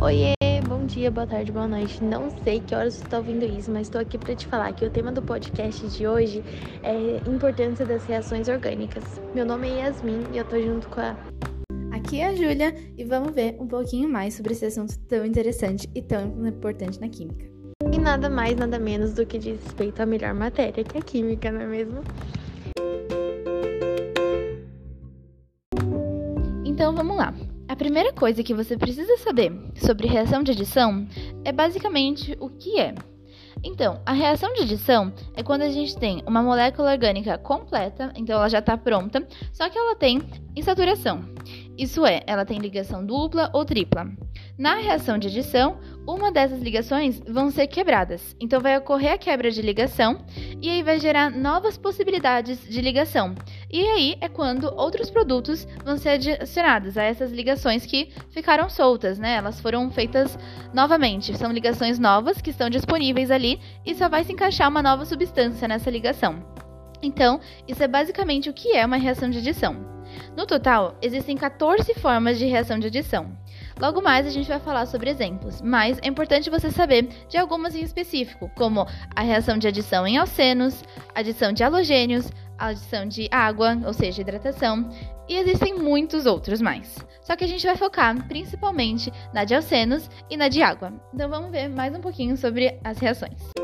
Oiê, bom dia, boa tarde, boa noite. Não sei que horas você está ouvindo isso, mas estou aqui para te falar que o tema do podcast de hoje é importância das reações orgânicas. Meu nome é Yasmin e eu tô junto com a Aqui é a Júlia e vamos ver um pouquinho mais sobre esse assunto tão interessante e tão importante na química. E nada mais, nada menos do que diz respeito à melhor matéria, que é a química, não é mesmo? Primeira coisa que você precisa saber sobre reação de adição é basicamente o que é. Então, a reação de adição é quando a gente tem uma molécula orgânica completa, então ela já está pronta, só que ela tem insaturação. Isso é, ela tem ligação dupla ou tripla. Na reação de adição, uma dessas ligações vão ser quebradas. Então vai ocorrer a quebra de ligação e aí vai gerar novas possibilidades de ligação. E aí é quando outros produtos vão ser adicionados a essas ligações que ficaram soltas, né? Elas foram feitas novamente. São ligações novas que estão disponíveis ali e só vai se encaixar uma nova substância nessa ligação. Então, isso é basicamente o que é uma reação de adição. No total, existem 14 formas de reação de adição. Logo mais a gente vai falar sobre exemplos, mas é importante você saber de algumas em específico, como a reação de adição em alcenos, adição de halogênios, adição de água, ou seja, hidratação, e existem muitos outros mais. Só que a gente vai focar principalmente na de alcenos e na de água. Então vamos ver mais um pouquinho sobre as reações.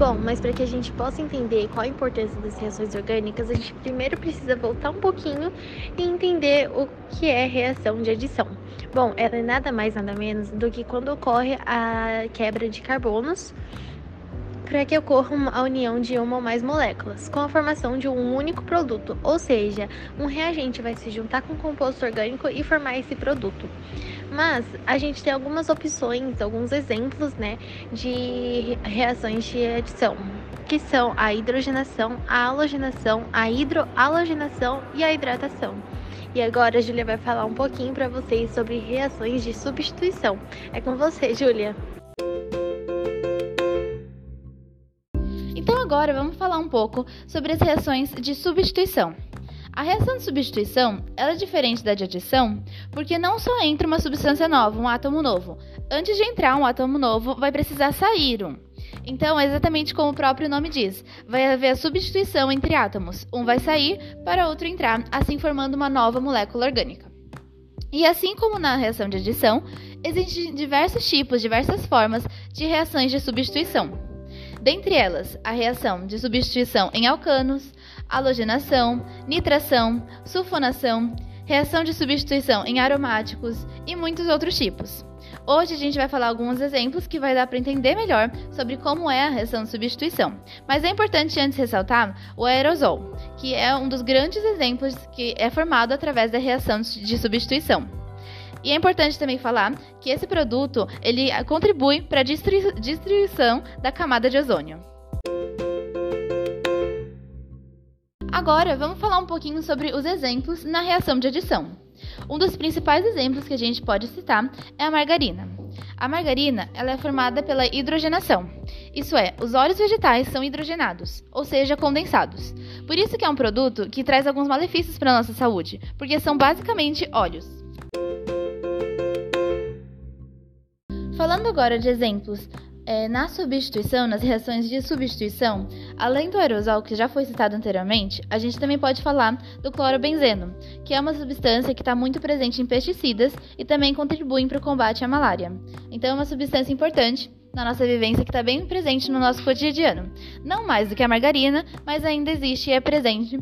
Bom, mas para que a gente possa entender qual a importância das reações orgânicas, a gente primeiro precisa voltar um pouquinho e entender o que é reação de adição. Bom, ela é nada mais nada menos do que quando ocorre a quebra de carbonos para que ocorra a união de uma ou mais moléculas, com a formação de um único produto, ou seja, um reagente vai se juntar com um composto orgânico e formar esse produto. Mas a gente tem algumas opções, alguns exemplos, né, de reações de adição, que são a hidrogenação, a halogenação, a hidrohalogenação e a hidratação. E agora a Júlia vai falar um pouquinho para vocês sobre reações de substituição. É com você, Júlia. Agora vamos falar um pouco sobre as reações de substituição. A reação de substituição é diferente da de adição porque não só entra uma substância nova, um átomo novo. Antes de entrar um átomo novo, vai precisar sair um. Então, é exatamente como o próprio nome diz: vai haver a substituição entre átomos. Um vai sair para outro entrar, assim formando uma nova molécula orgânica. E assim como na reação de adição, existem diversos tipos, diversas formas de reações de substituição. Dentre elas, a reação de substituição em alcanos, halogenação, nitração, sulfonação, reação de substituição em aromáticos e muitos outros tipos. Hoje a gente vai falar alguns exemplos que vai dar para entender melhor sobre como é a reação de substituição. Mas é importante antes ressaltar o aerosol, que é um dos grandes exemplos que é formado através da reação de substituição. E é importante também falar que esse produto ele contribui para a destruição da camada de ozônio. Agora, vamos falar um pouquinho sobre os exemplos na reação de adição. Um dos principais exemplos que a gente pode citar é a margarina. A margarina ela é formada pela hidrogenação. Isso é, os óleos vegetais são hidrogenados, ou seja, condensados. Por isso que é um produto que traz alguns malefícios para a nossa saúde, porque são basicamente óleos. Falando agora de exemplos é, na substituição, nas reações de substituição, além do aerosol que já foi citado anteriormente, a gente também pode falar do clorobenzeno, que é uma substância que está muito presente em pesticidas e também contribui para o combate à malária. Então, é uma substância importante na nossa vivência que está bem presente no nosso cotidiano. Não mais do que a margarina, mas ainda existe e é presente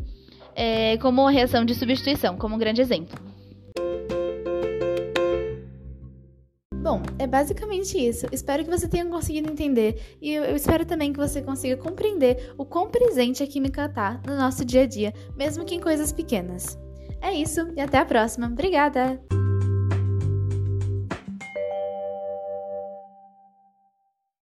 é, como reação de substituição, como um grande exemplo. Bom, é basicamente isso. Espero que você tenha conseguido entender e eu espero também que você consiga compreender o quão presente a química tá no nosso dia a dia, mesmo que em coisas pequenas. É isso e até a próxima. Obrigada!